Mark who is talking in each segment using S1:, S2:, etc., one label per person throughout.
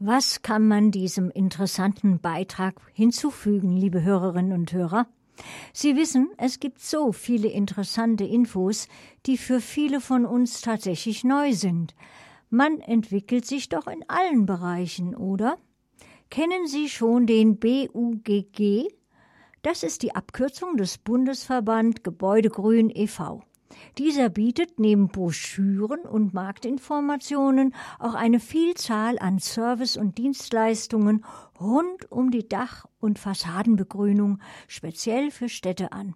S1: Was kann man diesem interessanten Beitrag hinzufügen, liebe Hörerinnen und Hörer? Sie wissen, es gibt so viele interessante Infos, die für viele von uns tatsächlich neu sind. Man entwickelt sich doch in allen Bereichen, oder? Kennen Sie schon den BUGG? Das ist die Abkürzung des Bundesverband Gebäudegrün e.V. Dieser bietet neben Broschüren und Marktinformationen auch eine Vielzahl an Service- und Dienstleistungen rund um die Dach- und Fassadenbegrünung speziell für Städte an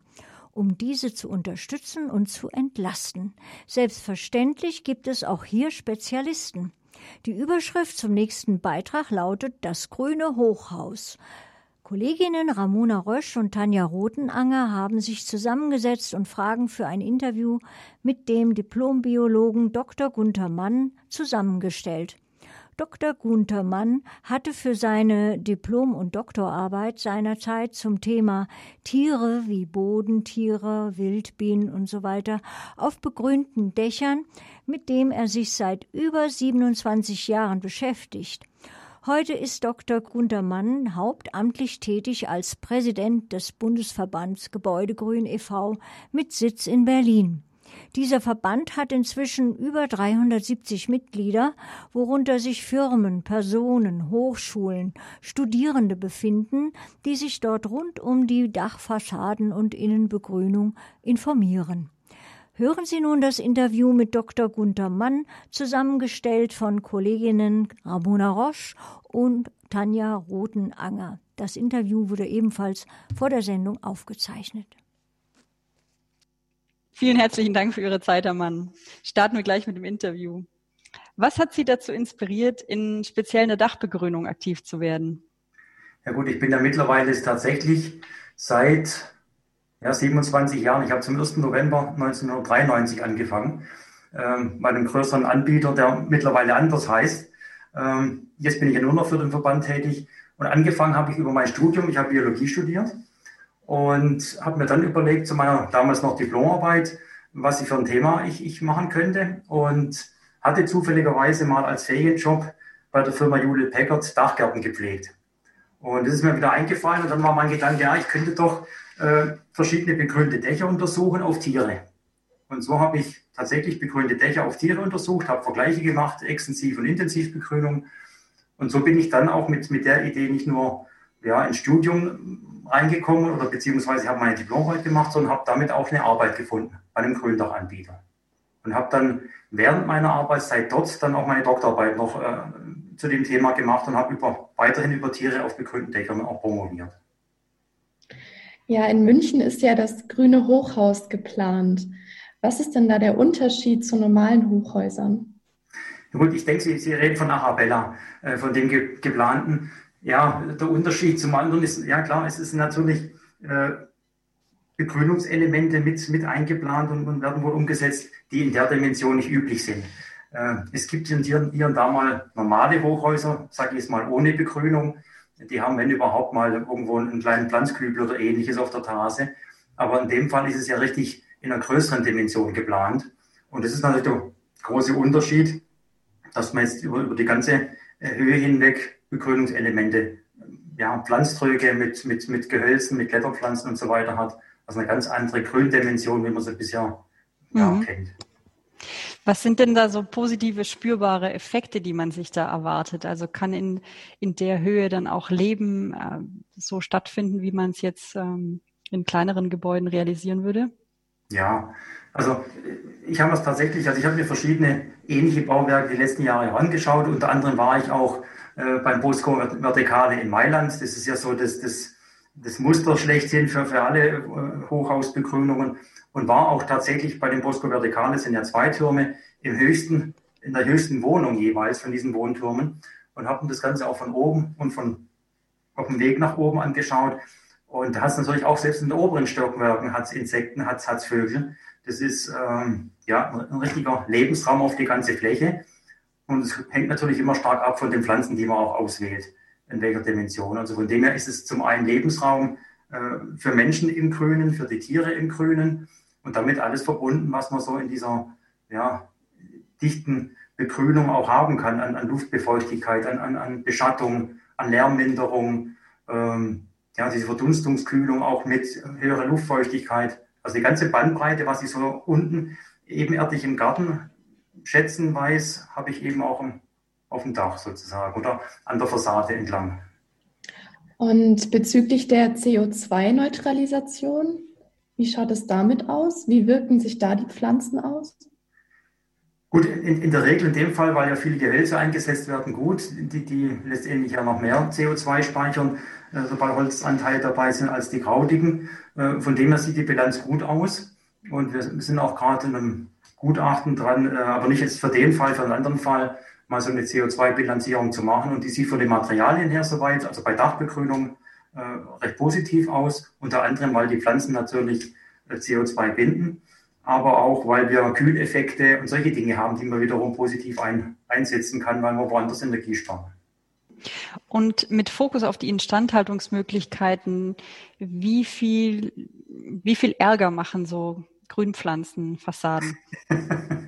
S1: um diese zu unterstützen und zu entlasten. Selbstverständlich gibt es auch hier Spezialisten. Die Überschrift zum nächsten Beitrag lautet Das grüne Hochhaus. Kolleginnen Ramona Rösch und Tanja Rotenanger haben sich zusammengesetzt und Fragen für ein Interview mit dem Diplombiologen Dr. Gunther Mann zusammengestellt. Dr. Gunther Mann hatte für seine Diplom- und Doktorarbeit seinerzeit zum Thema Tiere wie Bodentiere, Wildbienen und so weiter auf begrünten Dächern, mit dem er sich seit über 27 Jahren beschäftigt, Heute ist Dr. Gunther Mann hauptamtlich tätig als Präsident des Bundesverbands Gebäudegrün e.V. mit Sitz in Berlin. Dieser Verband hat inzwischen über 370 Mitglieder, worunter sich Firmen, Personen, Hochschulen, Studierende befinden, die sich dort rund um die Dachfassaden und Innenbegrünung informieren. Hören Sie nun das Interview mit Dr. Gunther Mann, zusammengestellt von Kolleginnen Ramona Roche und Tanja Rotenanger. Das Interview wurde ebenfalls vor der Sendung aufgezeichnet.
S2: Vielen herzlichen Dank für Ihre Zeit, Herr Mann. Starten wir gleich mit dem Interview. Was hat Sie dazu inspiriert, in speziell einer Dachbegrünung aktiv zu werden?
S3: Ja gut, ich bin da mittlerweile tatsächlich seit ja, 27 Jahren. Ich habe zum 1. November 1993 angefangen, ähm, bei einem größeren Anbieter, der mittlerweile anders heißt. Ähm, jetzt bin ich ja nur noch für den Verband tätig. Und angefangen habe ich über mein Studium, ich habe Biologie studiert und habe mir dann überlegt, zu meiner damals noch Diplomarbeit, was ich für ein Thema ich, ich machen könnte. Und hatte zufälligerweise mal als Ferienjob bei der Firma Jule Packard Dachgärten gepflegt. Und das ist mir wieder eingefallen und dann war mein Gedanke, ja, ich könnte doch äh, verschiedene begrünte Dächer untersuchen auf Tiere. Und so habe ich tatsächlich begrünte Dächer auf Tiere untersucht, habe Vergleiche gemacht, Extensiv- und Intensivbegrünung. Und so bin ich dann auch mit, mit der Idee nicht nur ja, ins Studium reingekommen oder beziehungsweise habe meine Diplomarbeit gemacht, sondern habe damit auch eine Arbeit gefunden bei einem Gründachanbieter. Und habe dann während meiner Arbeitszeit dort dann auch meine Doktorarbeit noch äh, zu dem Thema gemacht und habe über, weiterhin über Tiere auf begrünten Dächern auch promoviert.
S4: Ja, in München ist ja das grüne Hochhaus geplant. Was ist denn da der Unterschied zu normalen Hochhäusern?
S3: Gut, ich denke, Sie, Sie reden von Arabella, äh, von dem ge geplanten. Ja, der Unterschied zum anderen ist, ja klar, es ist natürlich äh, Begrünungselemente mit, mit eingeplant und, und, werden wohl umgesetzt, die in der Dimension nicht üblich sind. Äh, es gibt hier, hier und da mal normale Hochhäuser, sage ich jetzt mal ohne Begrünung. Die haben, wenn überhaupt, mal irgendwo einen kleinen Pflanzkübel oder ähnliches auf der Terrasse. Aber in dem Fall ist es ja richtig in einer größeren Dimension geplant. Und das ist natürlich der große Unterschied, dass man jetzt über, über die ganze äh, Höhe hinweg Begrünungselemente, ja, Pflanztröge mit, mit, mit Gehölzen, mit Kletterpflanzen und so weiter hat. Also eine ganz andere Gründimension, wie man sie bisher ja, mhm. kennt.
S2: Was sind denn da so positive, spürbare Effekte, die man sich da erwartet? Also kann in, in der Höhe dann auch Leben äh, so stattfinden, wie man es jetzt ähm, in kleineren Gebäuden realisieren würde?
S3: Ja, also ich habe es tatsächlich, also ich habe mir verschiedene ähnliche Bauwerke die letzten Jahre angeschaut. Unter anderem war ich auch äh, beim Bosco Vertikale in Mailand. Das ist ja so das, das, das Muster schlechthin für, für alle äh, Hochhausbegrünungen und war auch tatsächlich bei dem Bosco Verticale, sind ja zwei Türme, im höchsten, in der höchsten Wohnung jeweils von diesen Wohntürmen und haben das Ganze auch von oben und von auf dem Weg nach oben angeschaut. Und da hat es natürlich auch selbst in den oberen Stockwerken hat's Insekten, hat es Vögel. Das ist ähm, ja ein richtiger Lebensraum auf die ganze Fläche. Und es hängt natürlich immer stark ab von den Pflanzen, die man auch auswählt, in welcher Dimension. Also von dem her ist es zum einen Lebensraum äh, für Menschen im Grünen, für die Tiere im Grünen und damit alles verbunden, was man so in dieser ja, dichten Begrünung auch haben kann, an, an Luftbefeuchtigkeit, an, an, an, Beschattung, an Lärmminderung, ähm, ja, diese Verdunstungskühlung auch mit höherer Luftfeuchtigkeit. Also die ganze Bandbreite, was ich so unten ebenerdig im Garten schätzen weiß, habe ich eben auch im, auf dem Dach sozusagen oder an der Fassade entlang.
S4: Und bezüglich der CO2-Neutralisation, wie schaut es damit aus? Wie wirken sich da die Pflanzen aus?
S3: Gut, in, in, der Regel in dem Fall, weil ja viele Gehölze eingesetzt werden, gut, die, die letztendlich ja noch mehr CO2 speichern, äh, sobald Holzanteile dabei sind als die krautigen. Äh, von dem her sieht die Bilanz gut aus. Und wir sind auch gerade in einem Gutachten dran, äh, aber nicht jetzt für den Fall, für einen anderen Fall, mal so eine CO2-Bilanzierung zu machen. Und die sieht von den Materialien her soweit, also bei Dachbegrünung, äh, recht positiv aus. Unter anderem, weil die Pflanzen natürlich äh, CO2 binden aber auch, weil wir Kühleffekte und solche Dinge haben, die man wiederum positiv ein, einsetzen kann, weil man woanders Energie sparen.
S2: Und mit Fokus auf die Instandhaltungsmöglichkeiten, wie viel, wie viel Ärger machen so Grünpflanzen, Fassaden?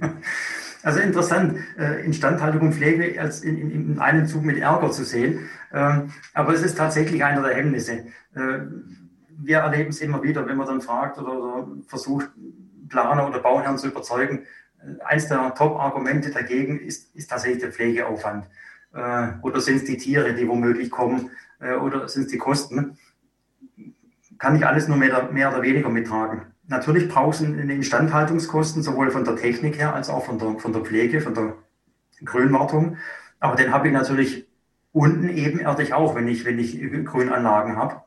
S3: Also interessant, äh, Instandhaltung und Pflege als in, in, in, einem Zug mit Ärger zu sehen. Ähm, aber es ist tatsächlich einer der Hemmnisse. Äh, wir erleben es immer wieder, wenn man dann fragt oder, oder versucht, Planer oder Bauherren zu überzeugen. Äh, eins der Top-Argumente dagegen ist, ist tatsächlich der Pflegeaufwand. Äh, oder sind es die Tiere, die womöglich kommen, äh, oder sind es die Kosten? Kann ich alles nur mehr, mehr oder weniger mittragen. Natürlich brauchen eine Instandhaltungskosten, sowohl von der Technik her als auch von der, von der Pflege, von der Grünwartung. Aber den habe ich natürlich unten ebenerdig auch, wenn ich, wenn ich Grünanlagen habe.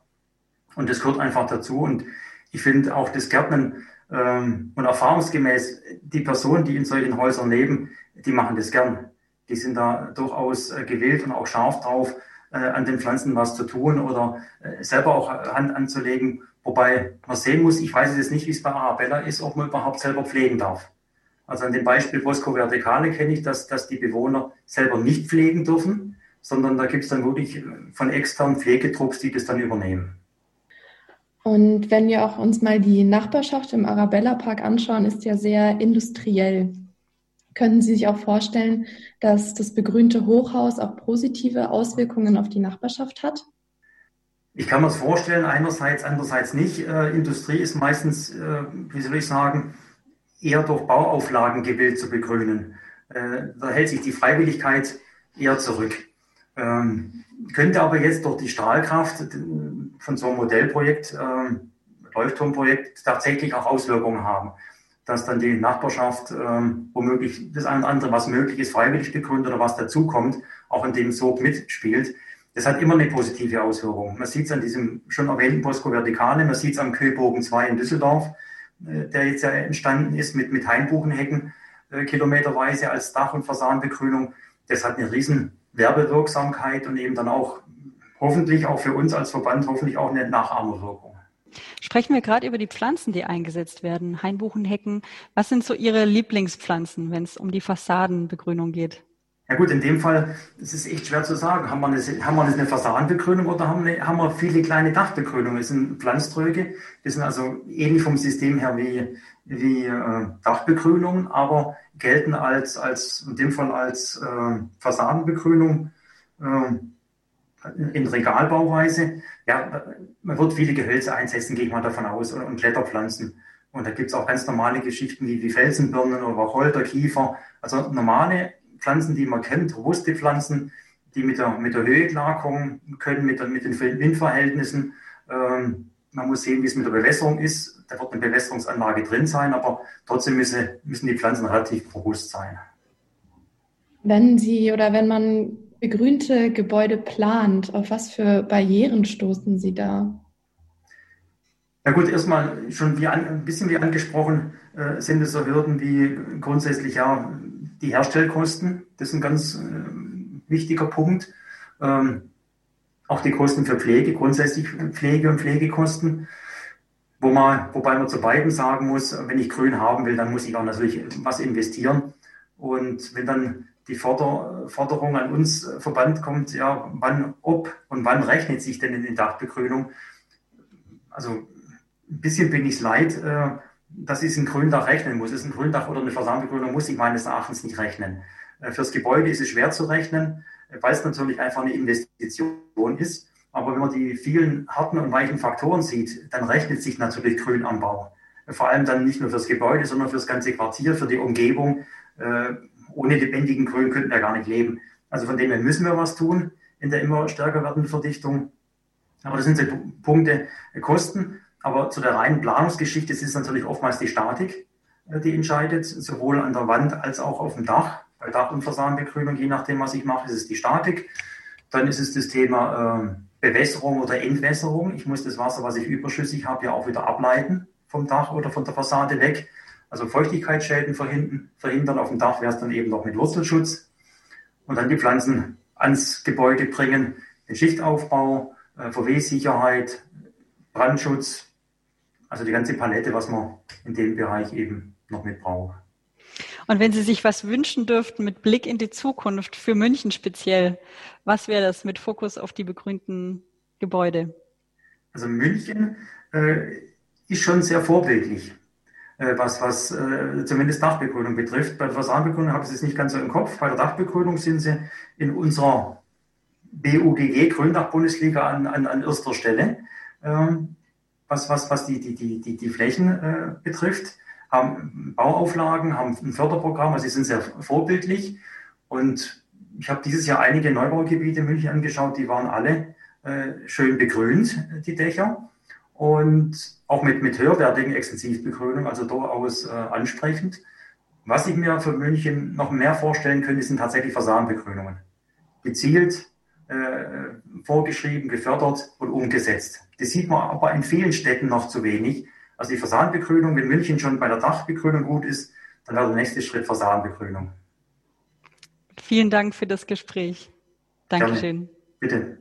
S3: Und das gehört einfach dazu. Und ich finde auch das Gärtnen ähm, und erfahrungsgemäß, die Personen, die in solchen Häusern leben, die machen das gern. Die sind da durchaus äh, gewillt und auch scharf drauf, äh, an den Pflanzen was zu tun oder äh, selber auch Hand anzulegen. Wobei man sehen muss, ich weiß jetzt nicht, wie es bei Arabella ist, ob man überhaupt selber pflegen darf. Also an dem Beispiel Bosco Verticale kenne ich, dass, dass die Bewohner selber nicht pflegen dürfen, sondern da gibt es dann wirklich von externen Pflegetrupps, die das dann übernehmen.
S4: Und wenn wir auch uns mal die Nachbarschaft im Arabella Park anschauen, ist ja sehr industriell. Können Sie sich auch vorstellen, dass das begrünte Hochhaus auch positive Auswirkungen auf die Nachbarschaft hat?
S3: Ich kann mir das vorstellen, einerseits, andererseits nicht. Äh, Industrie ist meistens, äh, wie soll ich sagen, eher durch Bauauflagen gewillt zu begrünen. Äh, da hält sich die Freiwilligkeit eher zurück. Ähm, könnte aber jetzt durch die Strahlkraft von so einem Modellprojekt, ähm, Leuchtturmprojekt, tatsächlich auch Auswirkungen haben. Dass dann die Nachbarschaft ähm, womöglich das eine oder andere, was möglich ist, freiwillig begründet oder was dazukommt, auch in dem Sog mitspielt. Das hat immer eine positive Auswirkung. Man sieht es an diesem schon erwähnten Bosco Vertikale, man sieht es am Köbogen 2 in Düsseldorf, äh, der jetzt ja entstanden ist mit, mit Hainbuchenhecken äh, kilometerweise als Dach- und Fassadenbegrünung. Das hat eine riesen Werbewirksamkeit und eben dann auch hoffentlich auch für uns als Verband hoffentlich auch eine Nachahmerwirkung.
S2: Sprechen wir gerade über die Pflanzen, die eingesetzt werden, Hainbuchenhecken. Was sind so Ihre Lieblingspflanzen, wenn es um die Fassadenbegrünung geht?
S3: Ja gut, in dem Fall ist es echt schwer zu sagen. Haben wir eine, haben wir eine Fassadenbegrünung oder haben, eine, haben wir viele kleine Dachbegrünungen? Das sind Pflanztröge, die sind also ähnlich vom System her wie, wie äh, Dachbegrünung, aber gelten als, als in dem Fall als äh, Fassadenbegrünung. Äh, in Regalbauweise. Ja, man wird viele Gehölze einsetzen, gehe ich mal davon aus, und, und Kletterpflanzen. Und da gibt es auch ganz normale Geschichten wie, wie Felsenbirnen oder Wacholder, Kiefer. Also normale Pflanzen, die man kennt, robuste Pflanzen, die mit der, mit der Höhe klarkommen können, mit, der, mit den Windverhältnissen. Ähm, man muss sehen, wie es mit der Bewässerung ist. Da wird eine Bewässerungsanlage drin sein, aber trotzdem müssen, müssen die Pflanzen relativ robust sein.
S4: Wenn Sie oder wenn man begrünte Gebäude plant, auf was für Barrieren stoßen Sie da?
S3: Na gut, erstmal schon wie an, ein bisschen wie angesprochen, sind es so Hürden wie grundsätzlich ja die Herstellkosten. Das ist ein ganz äh, wichtiger Punkt. Ähm, auch die Kosten für Pflege, grundsätzlich Pflege und Pflegekosten. Wo man, wobei man zu beiden sagen muss, wenn ich grün haben will, dann muss ich auch natürlich was investieren. Und wenn dann die Forder, Forderung an uns äh, Verband kommt, ja, wann, ob und wann rechnet sich denn in die Dachbegrünung? Also ein bisschen bin ich leid, äh, dass ich ein Gründach rechnen muss. Ist ein Gründach oder eine Fassadenbegrünung muss ich meines Erachtens nicht rechnen. Äh, fürs Gebäude ist es schwer zu rechnen, weil es natürlich einfach eine Investition ist. Aber wenn man die vielen harten und weichen Faktoren sieht, dann rechnet sich natürlich Grün am Bau. Vor allem dann nicht nur fürs Gebäude, sondern fürs ganze Quartier, für die Umgebung. Äh, ohne lebendigen Grün könnten wir gar nicht leben. Also von dem her müssen wir was tun in der immer stärker werdenden Verdichtung. Aber das sind so Punkte, äh, Kosten. Aber zu der reinen Planungsgeschichte ist es natürlich oftmals die Statik, äh, die entscheidet, sowohl an der Wand als auch auf dem Dach. Bei Dach- und Fassadenbegrünung, je nachdem, was ich mache, ist es die Statik. Dann ist es das Thema äh, Bewässerung oder Entwässerung. Ich muss das Wasser, was ich überschüssig habe, ja auch wieder ableiten vom Dach oder von der Fassade weg. Also Feuchtigkeitsschäden verhindern. verhindern. Auf dem Dach wäre es dann eben noch mit Wurzelschutz. Und dann die Pflanzen ans Gebäude bringen, den Schichtaufbau, äh, VW-Sicherheit, Brandschutz, also die ganze Palette, was man in dem Bereich eben noch mit braucht.
S2: Und wenn Sie sich was wünschen dürften mit Blick in die Zukunft für München speziell, was wäre das mit Fokus auf die begrünten Gebäude?
S3: Also München äh, ist schon sehr vorbildlich, äh, was, was äh, zumindest Dachbegrünung betrifft. Bei der Fassadenbegrünung habe ich es nicht ganz so im Kopf. Bei der Dachbegrünung sind sie in unserer BUGG Gründach-Bundesliga an, an, an erster Stelle, ähm, was, was, was die, die, die, die, die Flächen äh, betrifft. Haben Bauauflagen, haben ein Förderprogramm, also sie sind sehr vorbildlich. Und ich habe dieses Jahr einige Neubaugebiete in München angeschaut, die waren alle äh, schön begrünt, die Dächer und auch mit, mit höherwertigen Extensivbegrünung, also durchaus äh, ansprechend. Was ich mir für München noch mehr vorstellen könnte, sind tatsächlich Fassadenbegrünungen. Gezielt, vorgeschrieben, gefördert und umgesetzt. Das sieht man aber in vielen Städten noch zu wenig. Also die Fassadenbegrünung, wenn München schon bei der Dachbegrünung gut ist, dann wäre der nächste Schritt Fassadenbegrünung.
S2: Vielen Dank für das Gespräch. Dankeschön.
S3: Gerne. Bitte.